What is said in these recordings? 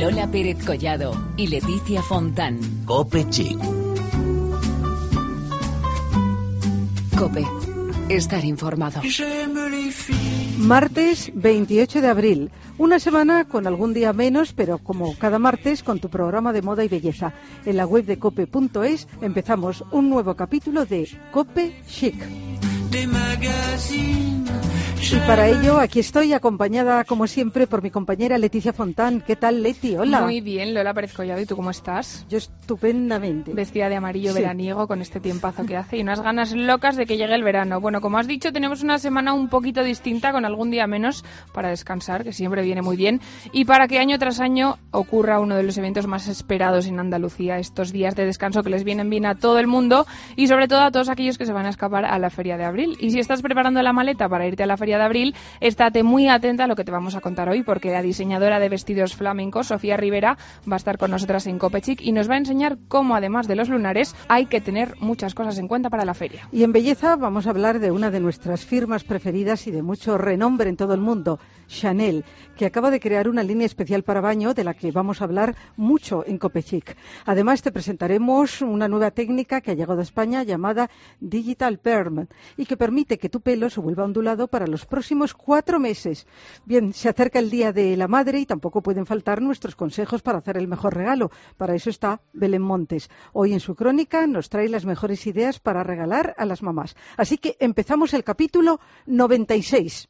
Lola Pérez Collado y Leticia Fontán. Cope Chic. Cope. Estar informado. Martes 28 de abril. Una semana con algún día menos, pero como cada martes con tu programa de moda y belleza. En la web de cope.es empezamos un nuevo capítulo de Cope Chic. Y para ello aquí estoy acompañada como siempre por mi compañera Leticia Fontán. ¿Qué tal Leti? Hola. Muy bien, Lola Pérez Collado. ¿Y tú cómo estás? Yo estupendamente. Vestida de amarillo Sí. veraniego con este tiempazo que hace y unas ganas locas de que llegue el verano. Bueno, como has dicho, tenemos una semana un poquito distinta con algún día menos para descansar, que siempre viene muy bien, y para que año tras año ocurra uno de los eventos más esperados en Andalucía, estos días de descanso que les vienen bien a todo el mundo y sobre todo a todos aquellos que se van a escapar a la Feria de Abril. Y si estás preparando la maleta para irte a la Feria de Abril, estate muy atenta a lo que te vamos a contar hoy, porque la diseñadora de vestidos flamencos, Sofía Rivera, va a estar con nosotras en Copechic y nos va a enseñar cómo, además de los lunares, hay que tener muchas cosas en cuenta para la feria. Y en belleza vamos a hablar de una de nuestras firmas preferidas y de mucho renombre en todo el mundo, Chanel, que acaba de crear una línea especial para baño de la que vamos a hablar mucho en Copechic. Además te presentaremos una nueva técnica que ha llegado a España llamada Digital Perm y que permite que tu pelo se vuelva ondulado para los próximos cuatro meses. Bien, se acerca el Día de la Madre y tampoco pueden faltar nuestros consejos para hacer el mejor regalo. Para eso está Belén Montes. Hoy en su crónica nos trae las mejores ideas para regalar a las mamás. Así que empezamos el capítulo 96.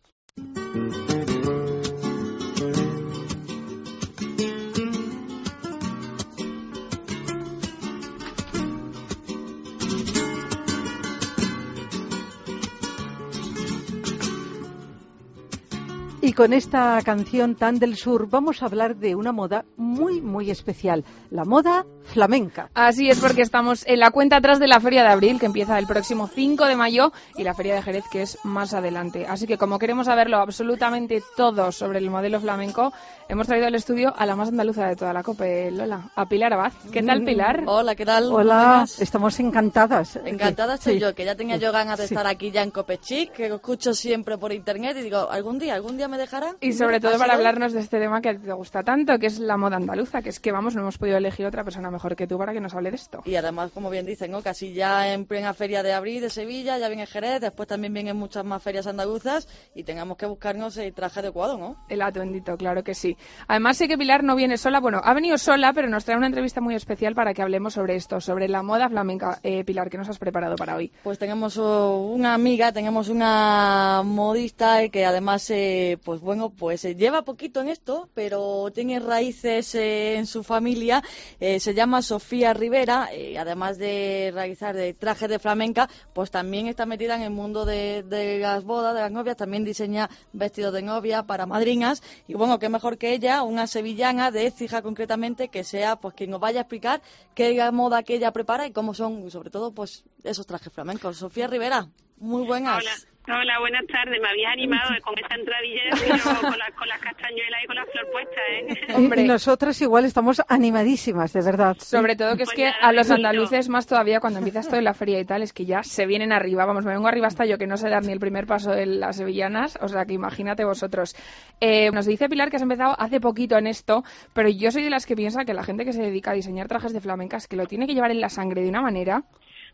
Y con esta canción tan del sur vamos a hablar de una moda muy, muy especial, la moda flamenca. Así es porque estamos en la cuenta atrás de la Feria de Abril, que empieza el próximo 5 de mayo, y la Feria de Jerez, que es más adelante. Así que como queremos saberlo absolutamente todo sobre el modelo flamenco, hemos traído al estudio a la más andaluza de toda la COPE, Lola, a Pilar Abad. ¿Qué tal, Pilar? Hola, ¿qué tal? Hola, estamos encantadas. Encantada estoy Sí. yo, que ya tenía yo ganas de Sí. estar aquí ya en Copechic, que escucho siempre por internet y digo, algún día, algún día me dejarán. Y sobre todo para hablarnos de este tema que te gusta tanto, que es la moda andaluza, que es que vamos, no hemos podido elegir otra persona mejor que tú para que nos hable de esto. Y además, como bien dicen, ¿no? casi ya en plena feria de abril de Sevilla, ya viene Jerez, después también vienen muchas más ferias andaluzas y tengamos que buscarnos el traje adecuado, ¿no? El atuendito, claro que sí. Además sé que Pilar no viene sola, bueno, ha venido sola, pero nos trae una entrevista muy especial para que hablemos sobre esto, sobre la moda flamenca. Eh, Pilar, ¿qué nos has preparado para hoy? Pues tenemos oh, una amiga, tenemos una modista eh, que además, eh, pues bueno, pues eh, lleva poquito en esto, pero tiene raíces eh, en su familia. Eh, se llama Sofía Rivera, eh, además de realizar de trajes de flamenca, pues también está metida en el mundo de, las bodas, de las novias, también diseña vestidos de novia para madrinas. Y bueno, qué mejor que ella, una sevillana de Écija concretamente, que sea pues quien nos vaya a explicar qué moda que ella prepara y cómo son, sobre todo, pues esos trajes flamencos. Sofía Rivera, muy buenas. Hola. Hola, buenas tardes. Me habías animado con esa entradilla pero con, las con las castañuelas y con la flor puesta, ¿eh? Hombre. Y nosotras igual estamos animadísimas, de verdad. Sobre todo que es Pues que nada, a los andaluces más todavía cuando empieza esto de la feria y tal, es que ya se vienen arriba. Vamos, me vengo arriba hasta yo que no sé dar ni el primer paso de las sevillanas, o sea que imagínate vosotros. Eh, nos dice Pilar que has empezado hace poquito en esto, pero yo soy de las que piensa que la gente que se dedica a diseñar trajes de flamencas que lo tiene que llevar en la sangre de una manera.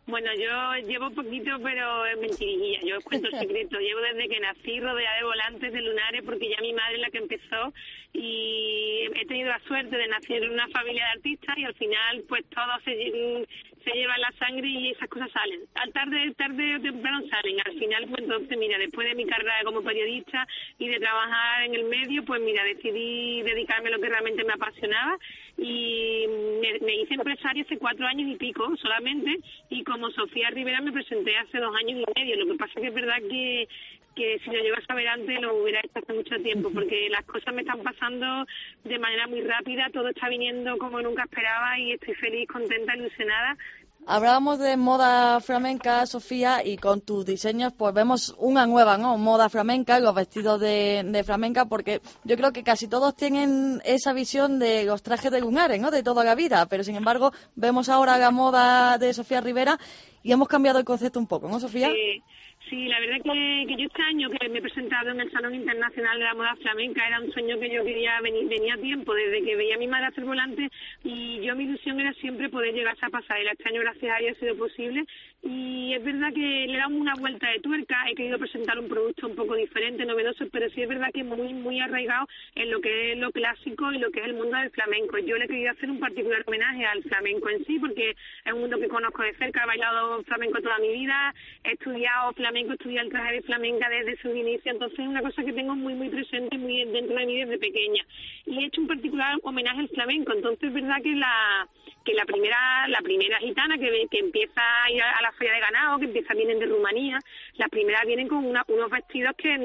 Bueno, yo llevo poquito, pero es mentirilla. Yo os cuento el secreto. Llevo desde que nací rodeada de volantes de lunares, porque ya mi madre es la que empezó y he tenido la suerte de nacer en una familia de artistas y al final, pues todo se lleva en la sangre y esas cosas salen. Al tarde, tarde o temprano salen. Al final, pues entonces, mira, después de mi carrera como periodista y de trabajar en el medio, pues mira, decidí dedicarme a lo que realmente me apasionaba y me, hice empresaria hace cuatro años y pico solamente y como Sofía Rivera me presenté hace dos años y medio. Lo que pasa que es verdad que que si lo llego a saber antes lo hubiera hecho hace mucho tiempo porque las cosas me están pasando de manera muy rápida, todo está viniendo como nunca esperaba y estoy feliz, contenta, ilusionada Hablábamos de moda flamenca, Sofía, y con tus diseños pues vemos una nueva, ¿no? Moda flamenca, los vestidos de, de flamenca, porque yo creo que casi todos tienen esa visión de los trajes de lunares, ¿no? De toda la vida, pero sin embargo vemos ahora la moda de Sofía Rivera y hemos cambiado el concepto un poco, ¿no, Sofía? Sí, Sí, la verdad que, que yo este año que me he presentado en el Salón Internacional de la Moda Flamenca era un sueño que yo quería venir, venía a tiempo desde que veía a mi madre hacer volante y yo mi ilusión era siempre poder llegar a esa pasarela. Este año gracias a ella ha sido posible y es verdad que le damos una vuelta de tuerca, he querido presentar un producto un poco diferente, novedoso, pero sí es verdad que muy muy arraigado en lo que es lo clásico y lo que es el mundo del flamenco. Yo le he querido hacer un particular homenaje al flamenco en sí porque es un mundo que conozco de cerca, he bailado flamenco toda mi vida, he estudiado flamenco, estudié el traje de flamenca desde su inicio, entonces es una cosa que tengo muy muy presente, muy dentro de mí desde pequeña. Y he hecho un particular homenaje al flamenco, entonces es verdad que la que la primera la primera gitana que, que empieza a ir a la feria de ganado, que empieza vienen de Rumanía, las primeras vienen con unos vestidos que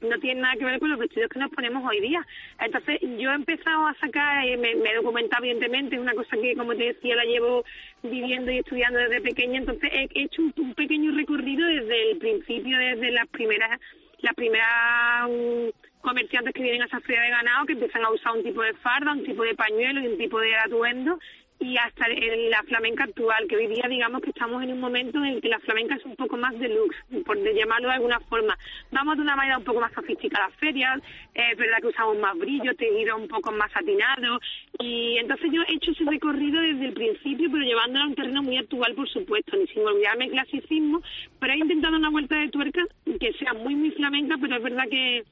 no tienen nada que ver con los vestidos que nos ponemos hoy día. Entonces yo he empezado a sacar, eh, me, me he documentado evidentemente, es una cosa que como te decía la llevo viviendo y estudiando desde pequeña, entonces he hecho un, pequeño recorrido desde el principio, desde las primeras las primeras um, comerciantes que vienen a esa feria de ganado que empiezan a usar un tipo de farda, un tipo de pañuelo y un tipo de atuendo y hasta en la flamenca actual, que hoy día digamos que estamos en un momento en el que la flamenca es un poco más deluxe, por llamarlo de alguna forma. Vamos de una manera un poco más sofisticada a las ferias, es verdad que usamos más brillo, tejido un poco más satinado, y entonces yo he hecho ese recorrido desde el principio, pero llevándolo a un terreno muy actual, por supuesto, ni sin olvidarme el clasicismo, pero he intentado una vuelta de tuerca que sea muy, muy flamenca, pero es verdad que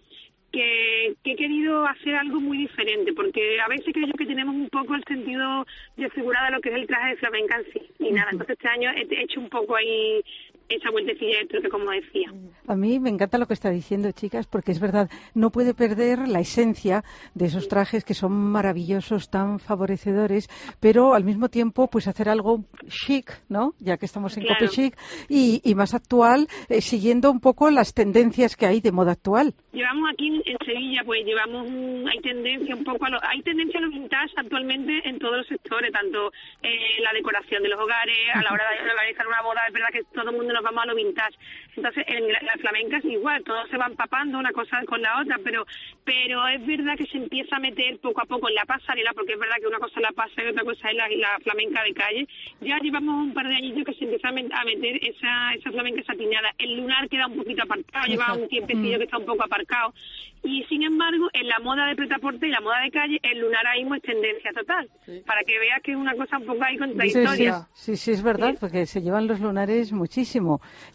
que, he querido hacer algo muy diferente, porque a veces creo que tenemos un poco el sentido desfigurado de lo que es el traje de flamenca en sí. Y nada, entonces este año he hecho un poco ahí esa vueltecilla de que como decía. A mí me encanta lo que está diciendo, chicas, porque es verdad, no puede perder la esencia de esos trajes que son maravillosos, tan favorecedores, pero al mismo tiempo, pues hacer algo chic, ¿no? Ya que estamos en Cope Chic, y, y, más actual, eh, siguiendo un poco las tendencias que hay de moda actual. Llevamos aquí en, Sevilla, pues llevamos, hay tendencia un poco a lo, hay tendencia a los vintage actualmente en todos los sectores, tanto eh, la decoración de los hogares, a la hora de organizar una boda, es verdad que todo el mundo nos vamos a lo vintage. Entonces, en la, flamenca es igual, todos se van papando una cosa con la otra, pero pero es verdad que se empieza a meter poco a poco en la pasarela, porque es verdad que una cosa es la pasarela y otra cosa es la, flamenca de calle. Ya llevamos un par de años que se empieza a meter esa, esa flamenca satinada. El lunar queda un poquito aparcado, lleva un tiempecillo mm. que está un poco aparcado. Y sin embargo, en la moda de pretaporte y la moda de calle, el lunar ahí es tendencia total. Para que veas que es una cosa un poco ahí contradictoria. Sí, sí, es verdad, porque se llevan los lunares muchísimo.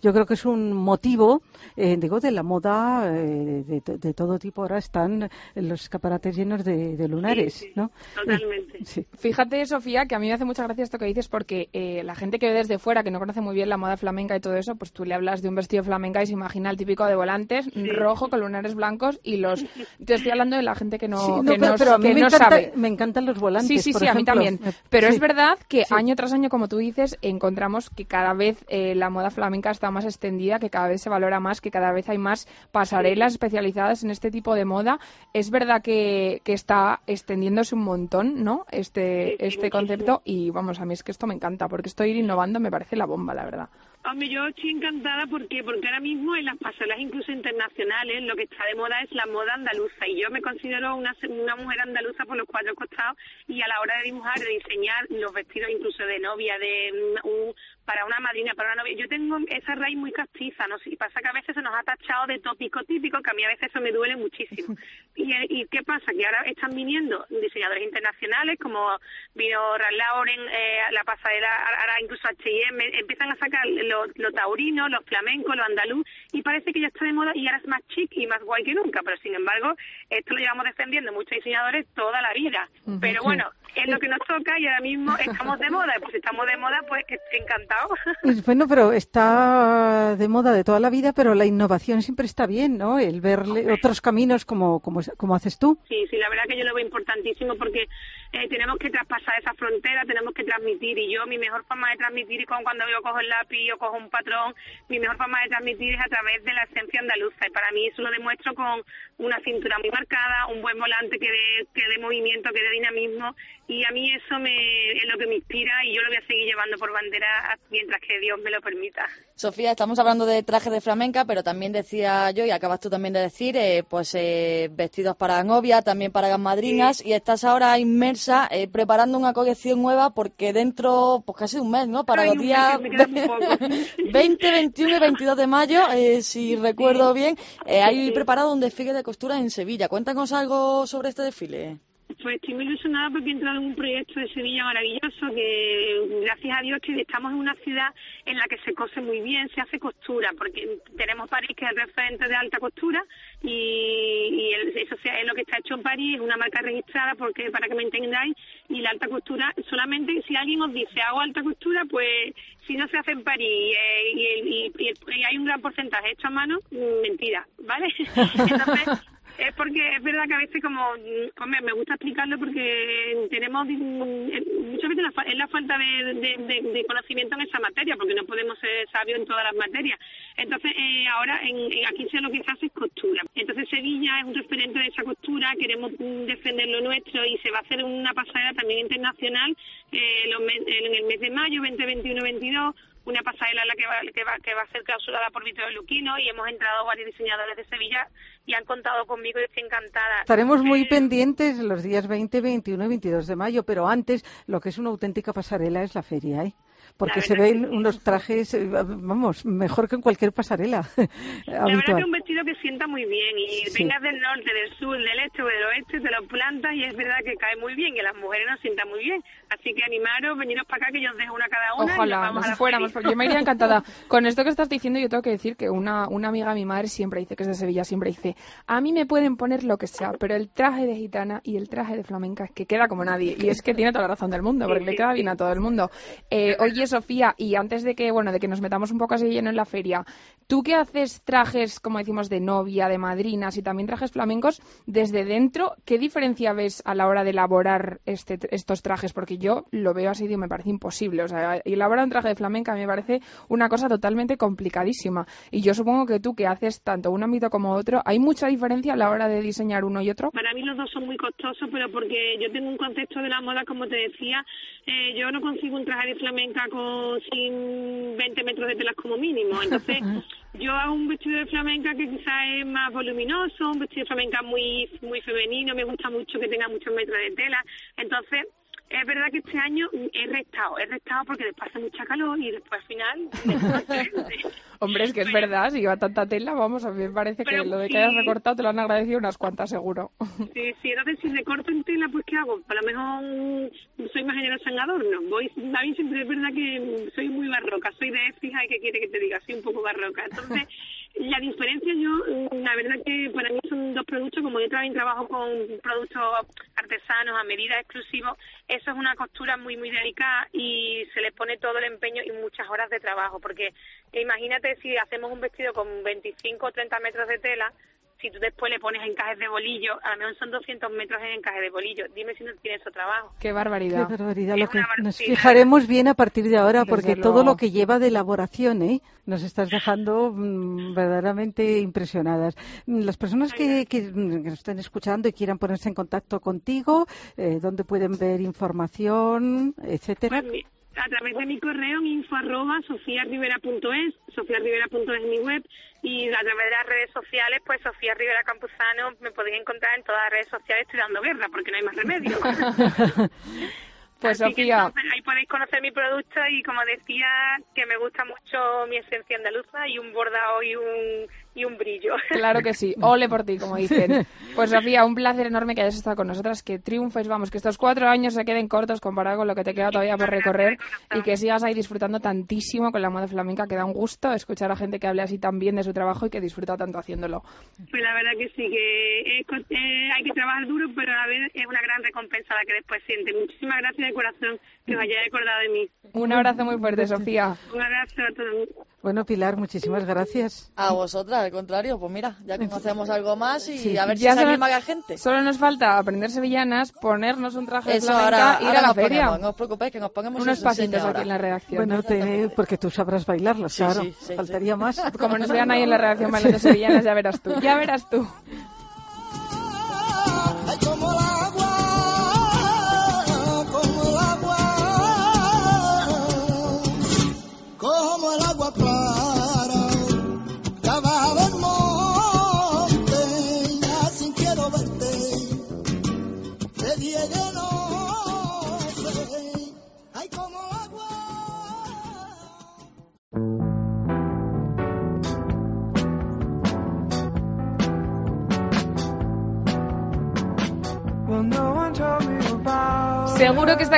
Yo creo que es un motivo, eh, digo, de la moda eh, de, todo tipo. Ahora están los escaparates llenos de, lunares, ¿no? Totalmente. Fíjate, Sofía, que a mí me hace mucha gracia esto que dices, porque eh, la gente que ve desde fuera, que no conoce muy bien la moda flamenca y todo eso, pues tú le hablas de un vestido flamenca y se imagina el típico de volantes, rojo, con lunares blancos y los... Te estoy hablando de la gente que no, que pero, me, no sabe. me encantan los volantes, Sí, sí, sí, a mí también. Pero es verdad que año tras año, como tú dices, encontramos que cada vez la moda flamenca está más extendida, que cada vez se valora más, que cada vez hay más pasarelas especializadas en este tipo de moda. Es verdad que, que está extendiéndose un montón, ¿no? Este, este concepto y vamos, a mí es que esto me encanta porque estoy innovando me parece la bomba, la verdad. Hombre, yo estoy encantada porque porque ahora mismo en las pasarelas incluso internacionales lo que está de moda es la moda andaluza y yo me considero una, una mujer andaluza por los cuatro costados y a la hora de dibujar, de diseñar los vestidos incluso de novia, de un, para una madrina, para una novia, yo tengo esa raíz muy castiza, ¿no? Y pasa que a veces se nos ha tachado de tópico típico, que a mí a veces eso me duele muchísimo. ¿Y, y qué pasa? Que ahora están viniendo diseñadores internacionales como vino Ralph Lauren, eh, la pasarela, ahora incluso H&M, empiezan a sacar lo, taurino, los flamencos, lo andaluz, y parece que ya está de moda y ahora es más chic y más guay que nunca, pero sin embargo, esto lo llevamos defendiendo muchos diseñadores toda la vida. Pero bueno, es lo que nos toca y ahora mismo estamos de moda, pues si estamos de moda, pues encantado. Pues bueno, pero está de moda de toda la vida, pero la innovación siempre está bien, ¿no? El ver otros caminos como, como, como haces tú. Sí, sí, la verdad que yo lo veo importantísimo porque eh, tenemos que traspasar esa frontera, tenemos que transmitir. Y yo mi mejor forma de transmitir y con cuando yo cojo el lápiz o cojo un patrón, mi mejor forma de transmitir es a través de la esencia andaluza. Y para mí eso lo demuestro con una cintura muy marcada, un buen volante que dé, que dé movimiento, que dé dinamismo. Y a mí eso me, es lo que me inspira y yo lo voy a seguir llevando por bandera mientras que Dios me lo permita. Sofía, estamos hablando de trajes de flamenca, pero también decía yo, y acabas tú también de decir, eh, pues eh, vestidos para novia, también para madrinas, y estás ahora inmersa eh, preparando una colección nueva porque dentro, pues casi un mes, ¿no? Para los días 20, 21 y 22 de mayo, eh, si recuerdo bien, eh, hay preparado un desfile de costura en Sevilla. Cuéntanos algo sobre este desfile. Pues estoy muy ilusionada porque he entrado en un proyecto de Sevilla maravilloso que gracias a Dios que estamos en una ciudad en la que se cose muy bien, se hace costura, porque tenemos París que es referente de alta costura y, eso es lo que está hecho en París, es una marca registrada porque para que me entendáis y la alta costura solamente si alguien os dice hago alta costura pues si no se hace en París eh, y, hay un gran porcentaje hecho a mano, mm, mentira, ¿vale? Entonces es porque es verdad que a veces como, mm, hombre, me gusta explicarlo porque tenemos, mm, muchas veces es la falta de, conocimiento en esa materia, porque no podemos ser sabios en todas las materias. Entonces, eh, ahora en, aquí se lo que se hace es costura. Entonces, Sevilla es un referente de esa costura, queremos mm, defender lo nuestro y se va a hacer una pasarela también internacional eh, en el mes de mayo, 2021-22 una pasarela la que va, que va, que va a ser clausurada por Víctor Luquino y hemos entrado varios diseñadores de Sevilla y han contado conmigo y estoy encantada. Estaremos muy eh, pendientes los días 20, 21 y 22 de mayo, pero antes lo que es una auténtica pasarela es la feria. ¿eh? Porque se ven unos trajes, eh, vamos, mejor que en cualquier pasarela. La verdad que es un vestido que sienta muy bien y vengas del norte, del sur, del este o del oeste, te lo plantas y es verdad que cae muy bien y a las mujeres nos sienta muy bien. Así que animaros, veniros para acá que yo os dejo una cada una. Ojalá, nos fuéramos, porque yo me iría encantada. Con esto que estás diciendo yo tengo que decir que una, una amiga de mi madre siempre dice, que es de Sevilla, siempre dice, a mí me pueden poner lo que sea, pero el traje de gitana y el traje de flamenca es que queda como nadie. Y es que tiene toda la razón del mundo, porque le queda bien a todo el mundo. Eh, oye, Sofía, y antes de que, bueno, de que nos metamos un poco así lleno en la feria, tú que haces trajes, como decimos, de novia, de madrinas y también trajes flamencos, desde dentro, ¿qué diferencia ves a la hora de elaborar este, estos trajes? Porque yo lo veo así y me parece imposible. O sea, elaborar un traje de flamenca me parece una cosa totalmente complicadísima. Y yo supongo que tú que haces tanto un ámbito como otro, ¿hay mucha diferencia a la hora de diseñar uno y otro? Para mí los dos son muy costosos, pero porque yo tengo un concepto de la moda, como te decía, eh, yo no consigo un traje de flamenca con sin 20 metros de telas como mínimo. Entonces, yo hago un vestido de flamenca que quizás es más voluminoso, un vestido de flamenca muy, muy femenino, me gusta mucho que tenga muchos metros de tela. Entonces, es verdad que este año he restado, he restado porque después hace mucha calor y después al final... Hombre, es que es verdad, si lleva tanta tela, vamos, a mí me parece que lo de que hayas recortado te lo han agradecido unas cuantas seguro. Sí, sí, entonces si recorto en tela, pues ¿qué hago? A lo mejor soy más generosa en adorno. Voy, a mí siempre es verdad que soy muy barroca, soy de fija y que quiere que te diga, soy un poco barroca. Entonces... La diferencia yo, la verdad que para mí son dos productos, como yo también trabajo con productos artesanos a medida exclusivos, eso es una costura muy muy delicada y se le pone todo el empeño y muchas horas de trabajo, porque imagínate si hacemos un vestido con 25 o 30 metros de tela, si tú después le pones encajes de bolillo, a lo mejor son 200 metros en encaje de bolillo. Dime si no tienes otro trabajo. Qué barbaridad. Qué barbaridad. Lo que nos fijaremos bien a partir de ahora, porque todo lo que lleva de elaboración, ¿eh? nos estás dejando mm, verdaderamente impresionadas. Las personas que, que, nos estén escuchando y quieran ponerse en contacto contigo, eh, ¿dónde pueden ver información, etcétera? Pues a través de mi correo en info arroba sofiarivera.es, sofiarivera.es es mi web y a través de las redes sociales, pues Sofía Rivera Campuzano me podéis encontrar en todas las redes sociales estoy dando guerra porque no hay más remedio. pues Sofía. ahí podéis conocer mi producto y como decía, que me gusta mucho mi esencia andaluza y un bordado y un y un brillo. Claro que sí, ole por ti, como dicen. Pues Sofía, un placer enorme que hayas estado con nosotras, que triunfes, vamos, que estos cuatro años se queden cortos comparado con lo que te queda todavía por recorrer y que sigas ahí disfrutando tantísimo con la moda flamenca, que da un gusto escuchar a gente que hable así tan bien de su trabajo y que disfruta tanto haciéndolo. Pues la verdad que sí, que eh, hay que trabajar duro, pero a la vez es una gran recompensa la que después siente. Muchísimas gracias de corazón que os hayáis acordado de mí. Un abrazo muy fuerte, Sofía. Un abrazo a todos. Bueno, Pilar, muchísimas gracias. A vosotras, al contrario, pues mira, ya conocemos algo más y a ver si se anima la gente. Solo nos falta aprender sevillanas, ponernos un traje de flamenca y ir a la feria. no os preocupéis que nos pongamos unos pasitos aquí en la redacción. Bueno, porque tú sabrás bailarlas, claro. Faltaría más. Como nos vean ahí en la redacción bailando sevillanas, ya verás tú. Ya verás tú.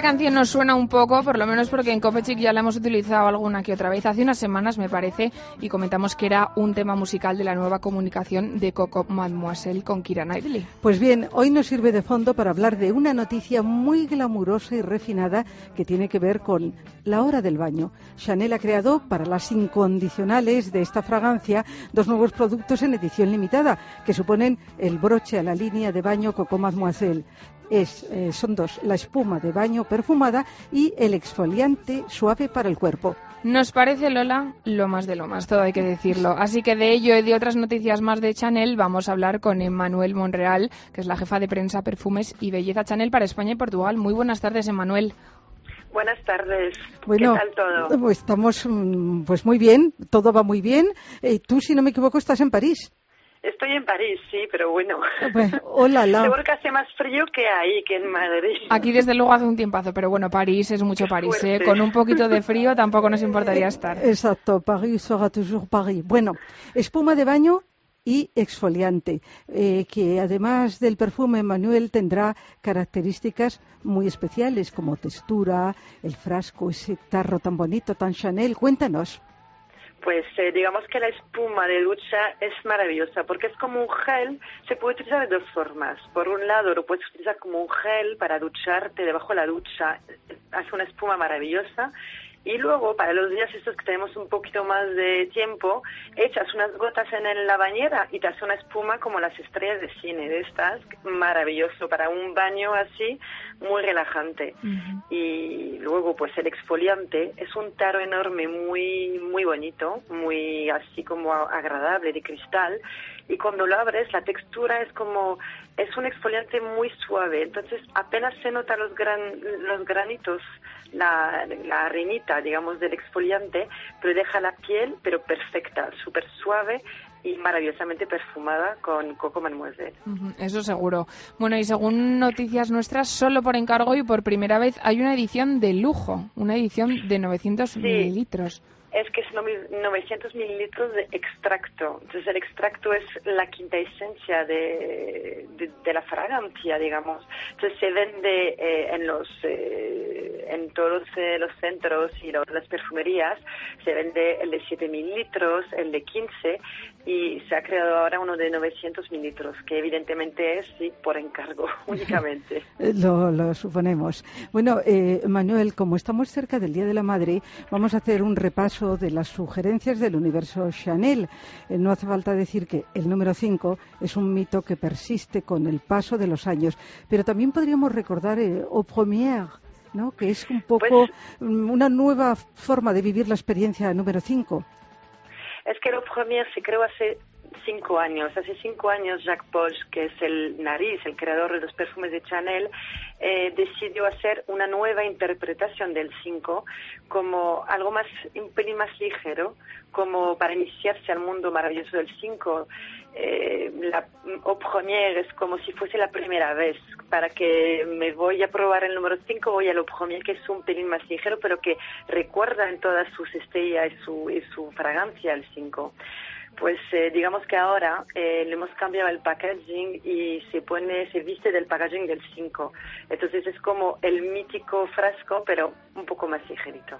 Canción nos suena un poco, por lo menos porque en Copechic ya la hemos utilizado alguna que otra vez. Hace unas semanas, me parece, y comentamos que era un tema musical de la nueva comunicación de Coco Mademoiselle con Kira Knightley. Pues bien, hoy nos sirve de fondo para hablar de una noticia muy glamurosa y refinada que tiene que ver con la hora del baño. Chanel ha creado para las incondicionales de esta fragancia dos nuevos productos en edición limitada que suponen el broche a la línea de baño Coco Mademoiselle es, eh, son dos, la espuma de baño perfumada y el exfoliante suave para el cuerpo. Nos parece, Lola, lo más de lo más, todo hay que decirlo. Así que de ello y de otras noticias más de Chanel vamos a hablar con Emmanuel Monreal, que es la jefa de prensa, perfumes y belleza Chanel para España y Portugal. Muy buenas tardes, Emmanuel. Buenas tardes. Bueno, ¿Qué tal todo? Pues estamos mm, pues muy bien, todo va muy bien. Eh, tú, si no me equivoco, estás en París. Estoy en París, sí, pero bueno. hola, la. Seguro que hace más frío que ahí, que en Madrid. Aquí desde luego hace un tiempazo, pero bueno, París es mucho París. ¿eh? Con un poquito de frío tampoco nos importaría estar. Exacto, París será toujours París. Bueno, espuma de baño y exfoliante, eh, que además del perfume Manuel tendrá características muy especiales como textura, el frasco, ese tarro tan bonito, tan Chanel. Cuéntanos. Pues eh, digamos que la espuma de ducha es maravillosa porque es como un gel, se puede utilizar de dos formas. Por un lado lo puedes utilizar como un gel para ducharte debajo de la ducha, hace una espuma maravillosa y luego, para los días estos que tenemos un poquito más de tiempo, echas unas gotas en la bañera y te hace una espuma como las estrellas de cine de estas, maravilloso para un baño así, muy relajante. Y luego, pues el exfoliante es un taro enorme, muy, muy bonito, muy así como agradable, de cristal. Y cuando lo abres, la textura es como, es un exfoliante muy suave, entonces apenas se nota los, gran, los granitos la, la arenita, digamos, del exfoliante, pero deja la piel, pero perfecta, súper suave y maravillosamente perfumada con Coco Mademoiselle. eso seguro. Bueno, y según noticias nuestras, solo por encargo y por primera vez hay una edición de lujo, una edición de 900 mililitros es que es 900 mililitros de extracto. Entonces el extracto es la quinta esencia de, de, la fragancia, digamos. Entonces se vende eh, en los eh, en todos eh, los centros y las perfumerías. Se vende el de 7 mililitros, el de 15 y se ha creado ahora uno de 900 mililitros, que evidentemente es sí, por encargo únicamente. lo, lo suponemos. Bueno, Manuel, como estamos cerca del Día de la Madre, vamos a hacer un repaso de las sugerencias del universo Chanel. Eh, no hace falta decir que el número 5 es un mito que persiste con el paso de los años, pero también podríamos recordar eh, Au Premier, ¿no? que es un poco pues mm, una nueva forma de vivir la experiencia número 5. Es que Au Premier se creó hace cinco años. Hace cinco años Jacques Polch, que es el nariz, el creador de los perfumes de Chanel, eh, decidió hacer una nueva interpretación del 5 como algo más, un pelín más ligero, como para iniciarse al mundo maravilloso del 5. Eh, la au premier es como si fuese la primera vez. Para que me voy a probar el número 5, voy al au premier, que es un pelín más ligero, pero que recuerda en todas sus estrellas y su, y su fragancia al 5 pues eh, digamos que ahora eh, le hemos cambiado el packaging y se pone, se viste del packaging del 5. Entonces es como el mítico frasco, pero un poco más ligerito.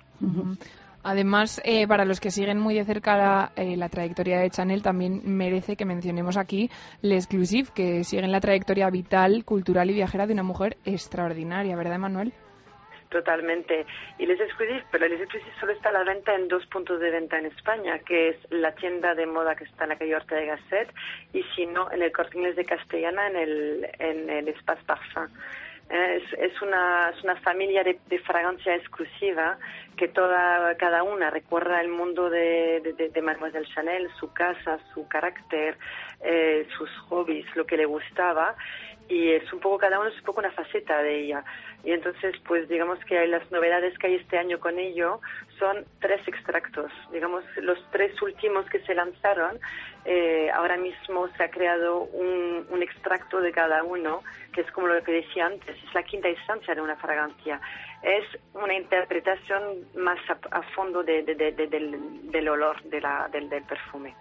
Además, eh, para los que siguen muy de cerca la, la, trayectoria de Chanel, también merece que mencionemos aquí L'Exclusive, que siguen la trayectoria vital, cultural y viajera de una mujer extraordinaria, ¿verdad, Manuel? Totalmente. Y Les Exclusifs, pero Les Exclusifs solo está a la venta en dos puntos de venta en España, que es la tienda de moda que está en la calle de Gasset y si no, en el Corte Inglés de Castellana, en el, en el Espace Parfum. Es, una, una familia de, fragancia exclusiva que toda, cada una recuerda el mundo de, de, de Mademoiselle Chanel, su casa, su carácter, eh, sus hobbies, lo que le gustaba y es un poco cada uno es un poco una faceta de ella. Y entonces pues digamos que las novedades que hay este año con ello son tres extractos. Digamos los tres últimos que se lanzaron eh, ahora mismo se ha creado un, un, extracto de cada uno que es como lo que decía antes es la quinta instancia de una fragancia. Es una interpretación más a, fondo de, del, del, olor de la, del, del perfume.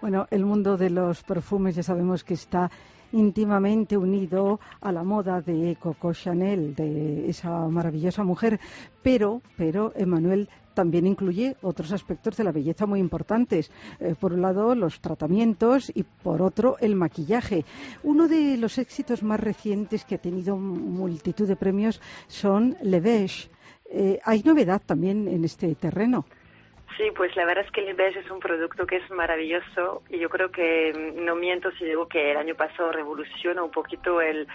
Bueno el mundo de los perfumes ya sabemos que está íntimamente unido a la moda de Coco Chanel, de esa maravillosa mujer, pero, pero Emmanuel también incluye otros aspectos de la belleza muy importantes. Eh, por un lado, los tratamientos y por otro, el maquillaje. Uno de los éxitos más recientes que ha tenido multitud de premios son Le. Eh, ¿Hay novedad también en este terreno? Sí, pues la verdad es que el Beige es un producto que es maravilloso y yo creo que mm, no miento si digo que el año pasado revoluciona un poquito el,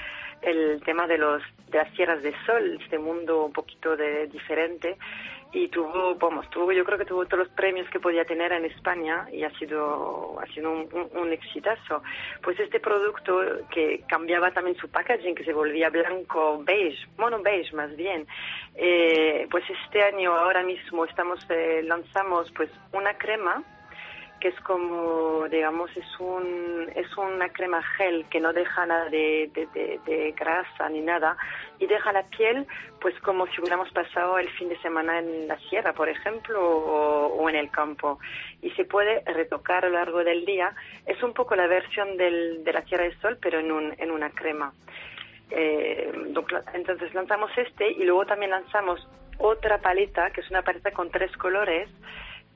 el tema de los de las tierras de sol, este mundo un poquito de, diferente y tuvo, vamos, tuvo, yo creo que tuvo todos los premios que podía tener en España y ha sido, ha sido un, un, exitazo. Pues este producto que cambiaba también su packaging, que se volvía blanco beige, mono beige más bien, eh, pues este año ahora mismo estamos eh, lanzamos pues una crema que es como, digamos, es, un, es una crema gel que no deja nada de, de, grasa ni nada y deja la piel pues como si hubiéramos pasado el fin de semana en la sierra, por ejemplo, o, en el campo. Y se puede retocar a lo largo del día. Es un poco la versión del, de la Tierra del Sol, pero en, un, en una crema. Eh, entonces lanzamos este y luego también lanzamos otra paleta, que es una paleta con tres colores,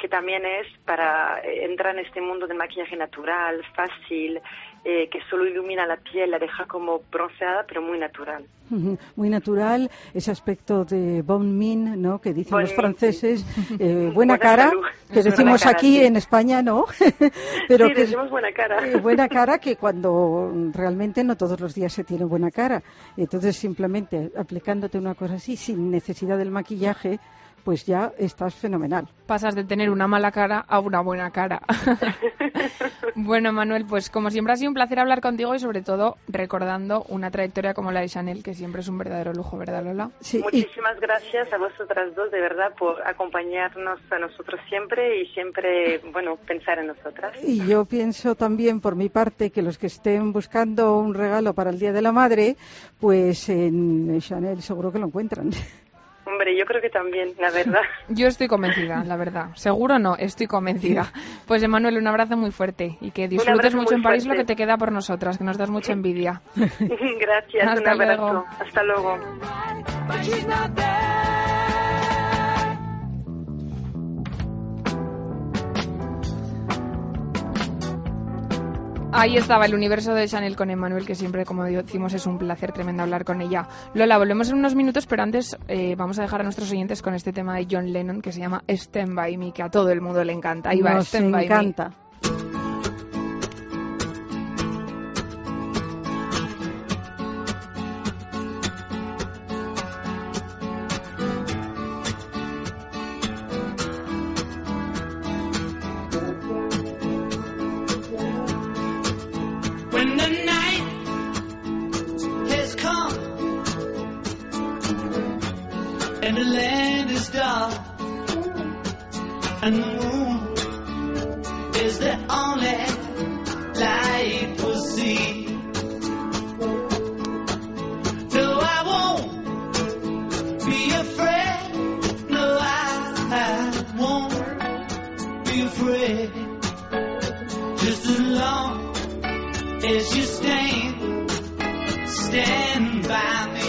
que también es para eh, entrar en este mundo de maquillaje natural, fácil, eh, que solo ilumina la piel, la deja como bronceada, pero muy natural. Muy natural, ese aspecto de bon min, ¿no? Que dicen los franceses, eh, buena, cara, que decimos aquí en España, ¿no? pero sí, que decimos buena cara. buena cara que cuando realmente no todos los días se tiene buena cara. Entonces, simplemente aplicándote una cosa así, sin necesidad del maquillaje, pues ya estás fenomenal. Pasas de tener una mala cara a una buena cara. bueno, Manuel, pues como siempre ha sido un placer hablar contigo y sobre todo recordando una trayectoria como la de Chanel, que siempre es un verdadero lujo, ¿verdad, Lola? Sí, Muchísimas gracias a vosotras dos, de verdad, por acompañarnos a nosotros siempre y siempre, bueno, pensar en nosotras. Y yo pienso también, por mi parte, que los que estén buscando un regalo para el Día de la Madre, pues en Chanel seguro que lo encuentran. Hombre, yo creo que también, la verdad. Yo estoy convencida, la verdad. Seguro no, estoy convencida. Pues Emanuel, un abrazo muy fuerte y que disfrutes mucho en París lo que te queda por nosotras, que nos das mucha envidia. Gracias, Hasta un abrazo. Luego. Hasta luego. Ahí estaba el universo de Chanel con Emmanuel, que siempre, como decimos, es un placer tremendo hablar con ella. Lola, volvemos en unos minutos, pero antes eh, vamos a dejar a nuestros oyentes con este tema de John Lennon que se llama Stand By Me, que a todo el mundo le encanta. Ahí va, Stand By Me. find me.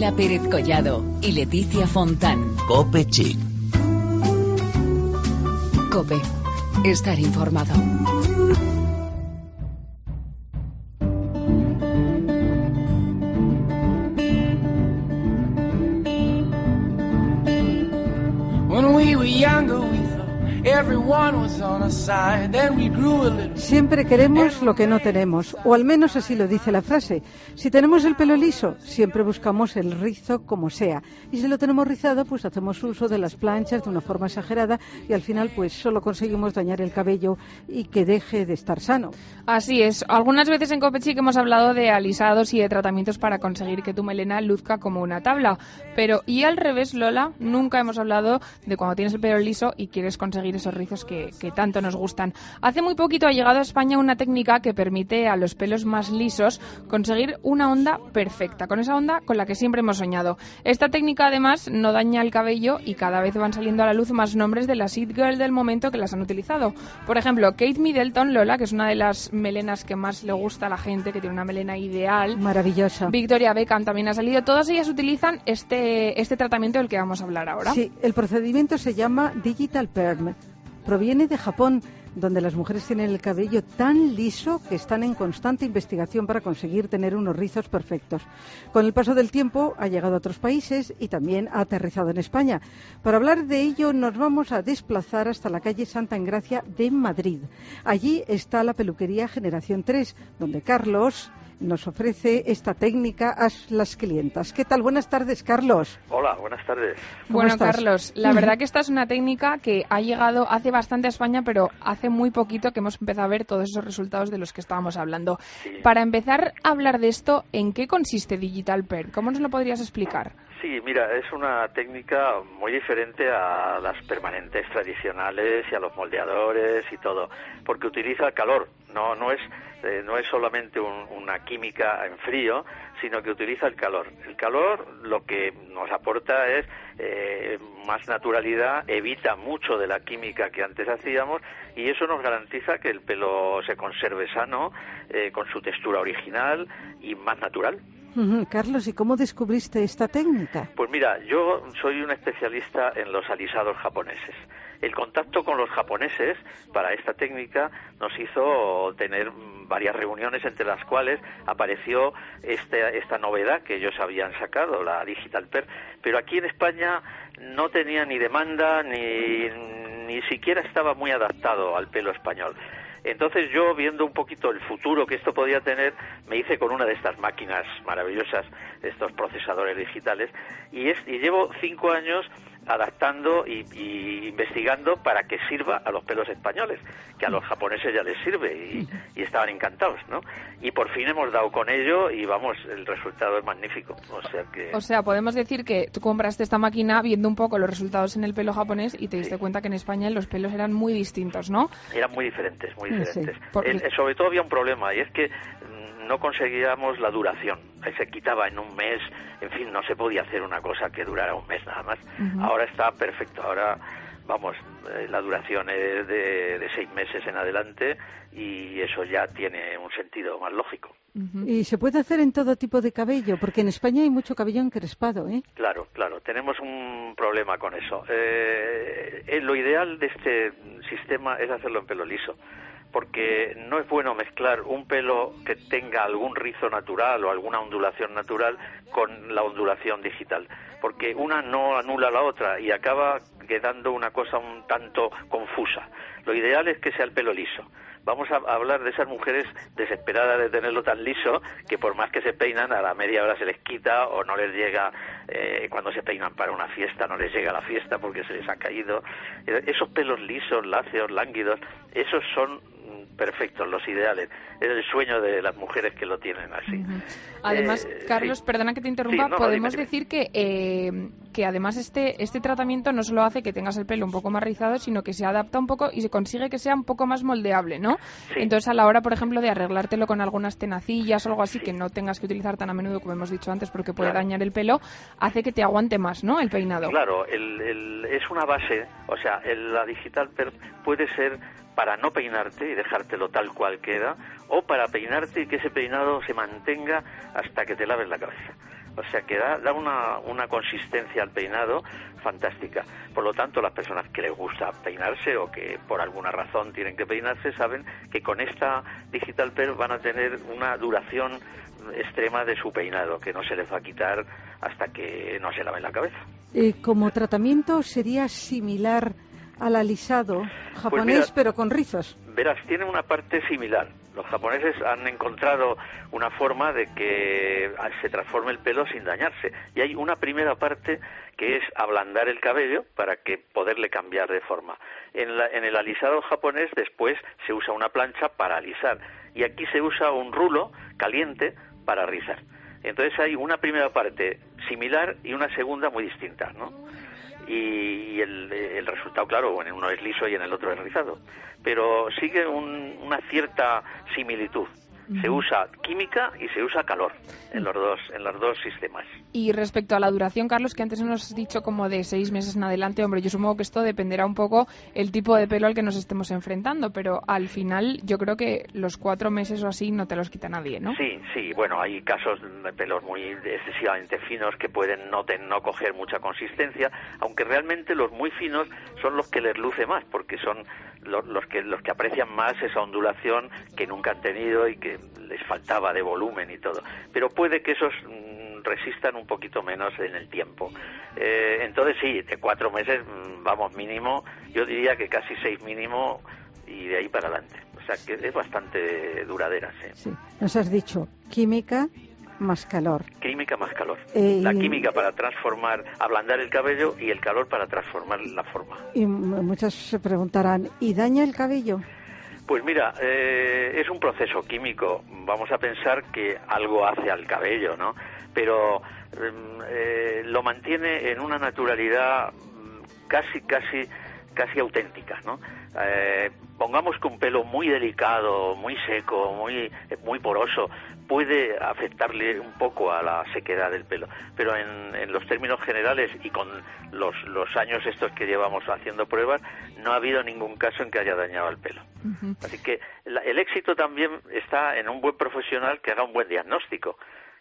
Lola Pérez Collado y Leticia Fontán. Cope Chic. Cope. Estar informado. When we were younger, we thought everyone was on our side. Then we grew a little. Siempre queremos lo que no tenemos, o al menos así lo dice la frase. Si tenemos el pelo liso, siempre buscamos el rizo como sea. Y si lo tenemos rizado, pues hacemos uso de las planchas de una forma exagerada y al final pues solo conseguimos dañar el cabello y que deje de estar sano. Así es. Algunas veces en Copechic hemos hablado de alisados y de tratamientos para conseguir que tu melena luzca como una tabla. Pero, y al revés, Lola, nunca hemos hablado de cuando tienes el pelo liso y quieres conseguir esos rizos que, que tanto nos gustan. Hace muy poquito ha llegado España una técnica que permite a los pelos más lisos conseguir una onda perfecta, con esa onda con la que siempre hemos soñado. Esta técnica, además, no daña el cabello y cada vez van saliendo a la luz más nombres de las It Girl del momento que las han utilizado. Por ejemplo, Kate Middleton, Lola, que es una de las melenas que más le gusta a la gente, que tiene una melena ideal. Maravillosa. Victoria Beckham también ha salido. Todas ellas utilizan este, este tratamiento del que vamos a hablar ahora. Sí, el procedimiento se llama Digital Perm. Proviene de Japón, donde las mujeres tienen el cabello tan liso que están en constante investigación para conseguir tener unos rizos perfectos. Con el paso del tiempo ha llegado a otros países y también ha aterrizado en España. Para hablar de ello nos vamos a desplazar hasta la calle Santa Engracia de Madrid. Allí está la peluquería Generación 3, donde Carlos nos ofrece esta técnica a las clientas. ¿Qué tal? Buenas tardes, Carlos. Hola, buenas tardes. ¿Cómo Bueno, estás? Carlos, la verdad que esta es una técnica que ha llegado hace bastante a España, pero hace muy poquito que hemos empezado a ver todos esos resultados de los que estábamos hablando. Para empezar a hablar de esto, ¿en qué consiste Digital Per? ¿Cómo nos lo podrías explicar? Sí, mira, es una técnica muy diferente a las permanentes tradicionales y a los moldeadores y todo, porque utiliza el calor, no, no es eh, no es solamente un- una química en frío, sino que utiliza el calor. El calor lo que nos aporta es eh, más naturalidad, evita mucho de la química que antes hacíamos y eso nos garantiza que el pelo se conserve sano, eh, con su textura original y más natural. Carlos, ¿y cómo descubriste esta técnica? Pues mira, yo soy un especialista en los alisados japoneses. El contacto con los japoneses para esta técnica nos hizo tener varias reuniones entre las cuales apareció este- esta novedad que ellos habían sacado, la Digital Per. Pero aquí en España no tenía ni demanda ni, ni siquiera estaba muy adaptado al pelo español. Entonces yo, viendo un poquito el futuro que esto podía tener, me hice con una de estas máquinas maravillosas, estos procesadores digitales, y, es, y llevo cinco años adaptando y, y investigando para que sirva a los pelos españoles, que a los japoneses ya les sirve y, y estaban encantados, ¿no? Y por fin hemos dado con ello y vamos, el resultado es magnífico. O sea que... O sea, podemos decir que tú compraste esta máquina viendo un poco los resultados en el pelo japonés y te diste cuenta que en España los pelos eran muy distintos, ¿no? eran muy diferentes, muy Sí, diferentes. porque- El- sobre todo había un problema y es que mm, no conseguíamos la duración. Se quitaba en un mes, en fin, no se podía hacer una cosa que durara un mes nada más. Ahora está perfecto, ahora vamos, eh, la duración es de, de seis meses en adelante y eso ya tiene un sentido más lógico. Y se puede hacer en todo tipo de cabello, porque en España hay mucho cabello encrespado, ¿eh? Claro, claro, tenemos un problema con eso. Eh, eh, lo ideal de este sistema es hacerlo en pelo liso, porque no es bueno mezclar un pelo que tenga algún rizo natural o alguna ondulación natural con la ondulación digital, porque una no anula la otra y acaba quedando una cosa un tanto confusa. Lo ideal es que sea el pelo liso. Vamos a hablar de esas mujeres desesperadas de tenerlo tan liso que por más que se peinan a la media hora se les quita o no les llega eh, cuando se peinan para una fiesta no les llega la fiesta porque se les ha caído. Eh, Esos pelos lisos, láceos, lánguidos, esos son perfectos, los ideales. Es el sueño de las mujeres que lo tienen así. Además, Eh, Carlos, sí. perdona que te interrumpa, Sí, no, no, podemos dime, dime. decir que, eh, que además este, este tratamiento no solo hace que tengas el pelo un poco más rizado, sino que se adapta un poco y se consigue que sea un poco más moldeable, ¿no? Entonces, a la hora, por ejemplo, de arreglártelo con algunas tenacillas o algo así, que no tengas que utilizar tan a menudo como hemos dicho antes porque puede Claro. dañar el pelo, hace que te aguante más, ¿no? El peinado. Claro, el- el- es una base, o sea, el- la digital per puede ser para no peinarte y dejártelo tal cual queda, o para peinarte y que ese peinado se mantenga hasta que te laves la cabeza. O sea que da, da una, una consistencia al peinado fantástica. Por lo tanto, las personas que les gusta peinarse o que por alguna razón tienen que peinarse saben que con esta Digital Pearl van a tener una duración extrema de su peinado, que no se les va a quitar hasta que no se laven la cabeza. Eh, como tratamiento sería similar al alisado japonés, Pues mira, pero con rizos. Verás, tiene una parte similar. Los japoneses han encontrado una forma de que se transforme el pelo sin dañarse. Y hay una primera parte que es ablandar el cabello para que poderle cambiar de forma. En, la- en el alisado japonés después se usa una plancha para alisar. Y aquí se usa un rulo caliente para rizar. Entonces hay una primera parte similar y una segunda muy distinta, ¿no? Y, y el, resultado, claro, en uno es liso y en el otro es rizado. Pero sigue un- una cierta similitud. Se usa química y se usa calor en los dos, en los dos sistemas. Y respecto a la duración, Carlos, que antes nos has dicho como de seis meses en adelante, hombre, yo supongo que esto dependerá un poco el tipo de pelo al que nos estemos enfrentando, pero al final yo creo que los cuatro meses o así no te los quita nadie, ¿no? Sí, sí, bueno, hay casos de pelos muy excesivamente finos que pueden no, ten- no coger mucha consistencia, aunque realmente los muy finos son los que les luce más, porque son lo- los, que, los que aprecian más esa ondulación que nunca han tenido y que les faltaba de volumen y todo. Pero puede que esos mm, resistan un poquito menos en el tiempo. Eh, entonces sí, de cuatro meses, mm, vamos, mínimo, yo diría que casi seis mínimo y de ahí para adelante. O sea que es bastante duradera, sí. Sí. Nos has dicho química más calor. Química más calor. Eh, la química para transformar, ablandar el cabello y el calor para transformar la forma. Y muchos se preguntarán, ¿y daña el cabello? Pues mira, eh, es un proceso químico. Vamos a pensar que algo hace al cabello, ¿no? Pero mm, eh, lo mantiene en una naturalidad mm, casi, casi, casi auténtica, ¿no? Eh, pongamos que un pelo muy delicado, muy seco, muy, muy poroso, puede afectarle un poco a la sequedad del pelo, pero en, en los términos generales y con los, los años estos que llevamos haciendo pruebas, no ha habido ningún caso en que haya dañado el pelo. Así que la- el éxito también está en un buen profesional que haga un buen diagnóstico.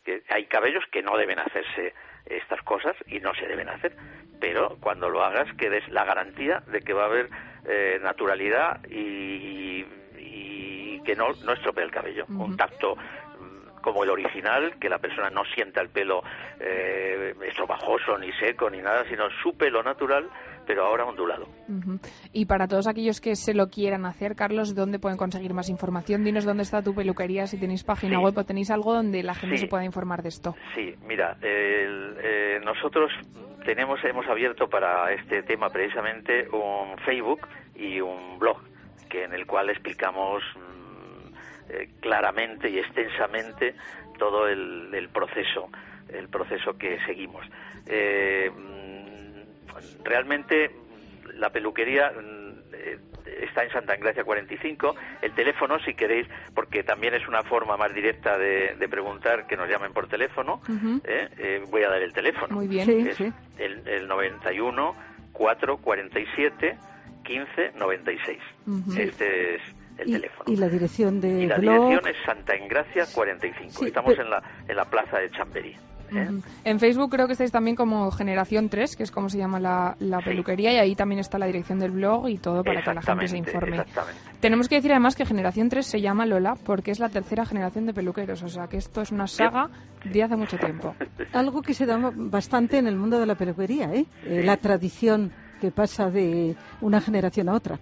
Que hay cabellos que no deben hacerse estas cosas y no se deben hacer, pero cuando lo hagas que des la garantía de que va a haber eh, naturalidad y, y que no, no estropee el cabello. Un tacto mm, como el original, que la persona no sienta el pelo eh, estropajoso ni seco ni nada, sino su pelo natural, pero ahora ondulado. Ujú. Y para todos aquellos que se lo quieran hacer, Carlos, ¿dónde pueden conseguir más información? Dinos dónde está tu peluquería, si tenéis página Sí. web o tenéis algo donde la gente Sí. se pueda informar de esto. Sí, mira, el- eh, nosotros tenemos, hemos abierto para este tema precisamente un Facebook y un blog, que en el cual explicamos mm, eh, claramente y extensamente todo el, el proceso, el proceso que seguimos. Eh, realmente la peluquería mm, está en Santa Engracia 45. El teléfono, si queréis, porque también es una forma más directa de, de preguntar que nos llamen por teléfono. Ujú. ¿eh? Eh, voy a dar el teléfono. Muy bien. Sí, Es sí. El, el 91 447 15 96. Ujú. Este es el Y, teléfono. y la dirección de Y la blog. dirección es Santa Engracia 45. Sí, Estamos pero- en, la, en la plaza de Chamberí. ¿Eh? En Facebook creo que estáis también como Generación 3, que es como se llama la, la Sí. peluquería, y ahí también está la dirección del blog y todo para que la gente se informe. Tenemos que decir además que Generación 3 se llama Lola porque es la tercera generación de peluqueros, o sea que esto es una saga de hace mucho tiempo. Algo que se da bastante en el mundo de la peluquería, ¿eh? Eh, La tradición que pasa de una generación a otra.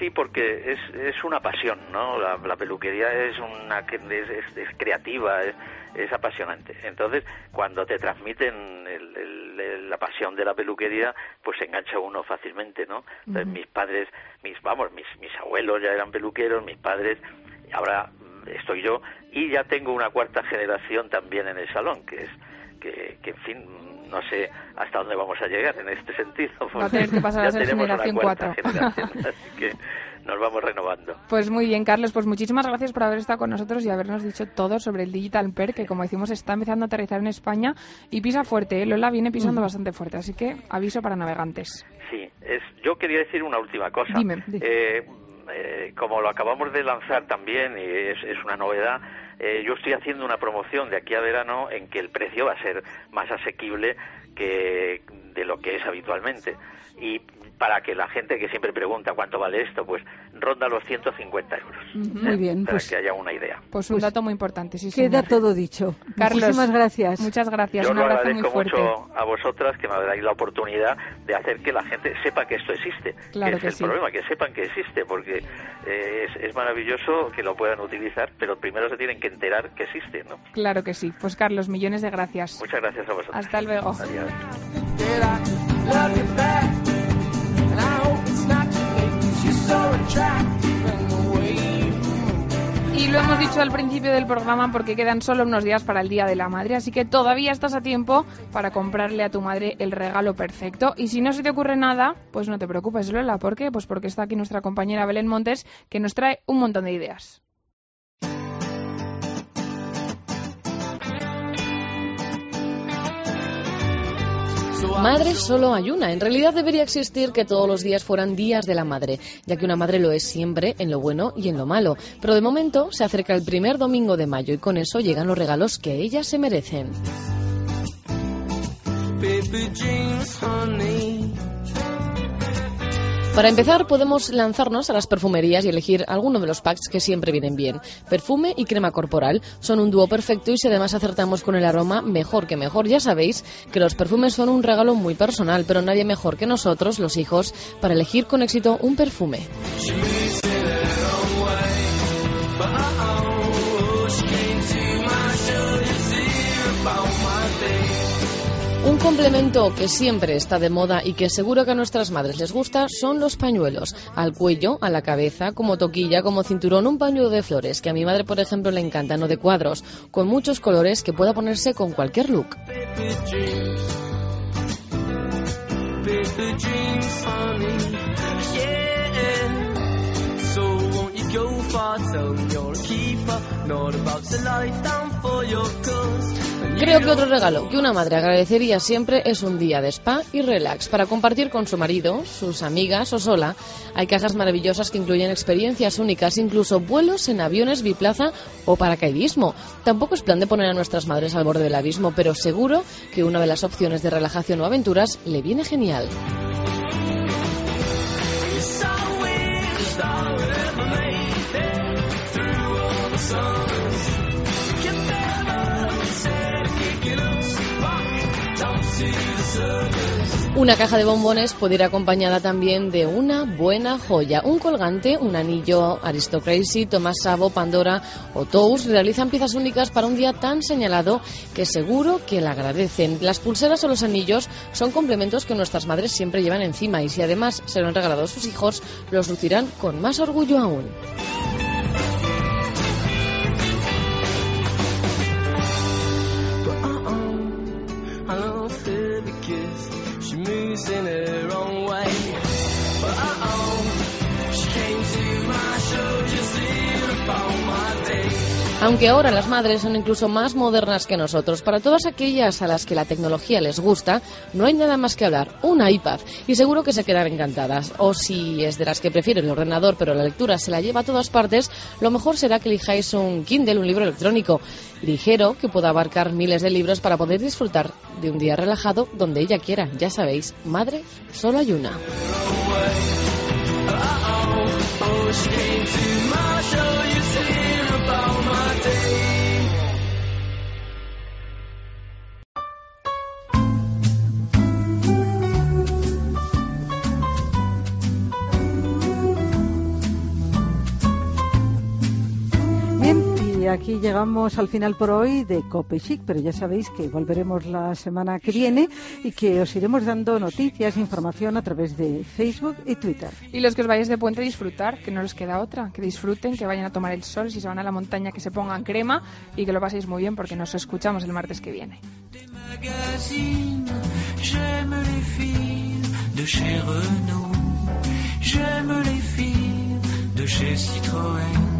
Sí, porque es, es una pasión, ¿no? La, la peluquería es una que- es, es- es creativa, es, es apasionante. Entonces, cuando te transmiten el- el- el- la pasión de la peluquería, pues se engancha uno fácilmente, ¿no? Entonces, mis padres, mis vamos, mis, mis abuelos ya eran peluqueros, mis padres, ahora mm, estoy yo y ya tengo una cuarta generación también en el salón, que es que, que en fin, no sé hasta dónde vamos a llegar en este sentido. Va a tener que pasar a ser generación cuarta cuatro. generación, así que nos vamos renovando. Pues muy bien, Carlos, pues muchísimas gracias por haber estado con nosotros y habernos dicho todo sobre el Digital Per, que como decimos está empezando a aterrizar en España y pisa fuerte, ¿eh? Lola viene pisando bastante fuerte, así que aviso para navegantes. Sí, es, yo quería decir una última cosa. Dime. Eh, eh, como lo acabamos de lanzar también, y es, es una novedad, eh, yo estoy haciendo una promoción de aquí a verano en que el precio va a ser más asequible que de lo que es habitualmente. Y para que la gente que siempre pregunta cuánto vale esto, pues ronda los 150 euros. Muy bien, Para pues- que haya una idea. Pues un dato muy importante, sí, Queda señor. todo dicho. Carlos, Muchísimas gracias. Muchas gracias, Yo un lo abrazo muy agradezco fuerte. mucho a vosotras que me dais la oportunidad de hacer que la gente sepa que esto existe. Claro que que es el sí. problema, que sepan que existe, porque eh, es, es maravilloso que lo puedan utilizar, pero primero se tienen que enterar que existe, ¿no? Claro que sí. Pues Carlos, millones de gracias. Muchas gracias a vosotros. Hasta luego. Adiós. Y lo hemos dicho al principio del programa porque quedan solo unos días para el Día de la Madre, así que todavía estás a tiempo para comprarle a tu madre el regalo perfecto. Y si no se te ocurre nada, pues no te preocupes, Lola. ¿Por qué? Pues porque está aquí nuestra compañera Belén Montes, que nos trae un montón de ideas. Madre solo hay una. En realidad debería existir que todos los días fueran días de la madre, ya que una madre lo es siempre en lo bueno y en lo malo. Pero de momento se acerca el primer domingo de mayo y con eso llegan los regalos que ellas se merecen. Para empezar, podemos lanzarnos a las perfumerías y elegir alguno de los packs que siempre vienen bien. Perfume y crema corporal son un dúo perfecto y si además acertamos con el aroma, mejor que mejor. Ya sabéis que los perfumes son un regalo muy personal, pero nadie mejor que nosotros, los hijos, para elegir con éxito un perfume. Complemento que siempre está de moda y que seguro que a nuestras madres les gusta son los pañuelos. Al cuello, a la cabeza, como toquilla, como cinturón, un pañuelo de flores, que a mi madre, por ejemplo, le encanta, no de cuadros, con muchos colores que pueda ponerse con cualquier look. Creo que otro regalo que una madre agradecería siempre es un día de spa y relax para compartir con su marido, sus amigas o sola. Hay cajas maravillosas que incluyen experiencias únicas, incluso vuelos en aviones biplaza o paracaidismo. Tampoco es plan de poner a nuestras madres al borde del abismo, pero seguro que una de las opciones de relajación o aventuras le viene genial. Una caja de bombones puede ir acompañada también de una buena joya. Un colgante, un anillo, Aristocracy, Thomas Sabo, Pandora o Tous realizan piezas únicas para un día tan señalado que seguro que la agradecen. Las pulseras o los anillos son complementos que nuestras madres siempre llevan encima y si además se lo han regalado a sus hijos, los lucirán con más orgullo aún. Aunque ahora las madres son incluso más modernas que nosotros, para todas aquellas a las que la tecnología les gusta, no hay nada más que hablar, un iPad, y seguro que se quedan encantadas. O si es de las que prefieren el ordenador, pero la lectura se la lleva a todas partes, lo mejor será que elijáis un Kindle, un libro electrónico, ligero, que pueda abarcar miles de libros para poder disfrutar de un día relajado donde ella quiera. Ya sabéis, madre, solo hay una. Oh, she came to my show to hear about my day. Aquí llegamos al final por hoy de Cope Chic, pero ya sabéis que volveremos la semana que viene y que os iremos dando noticias, información a través de Facebook y Twitter. Y los que os vayáis de puente, disfrutar, que no les queda otra. Que disfruten, que vayan a tomar el sol, si se van a la montaña, que se pongan crema y que lo paséis muy bien porque nos escuchamos el martes que viene. J'aime les filles de chez Citroën.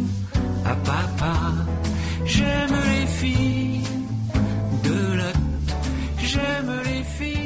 ah, papa. J'aime les filles de la... J'aime les filles.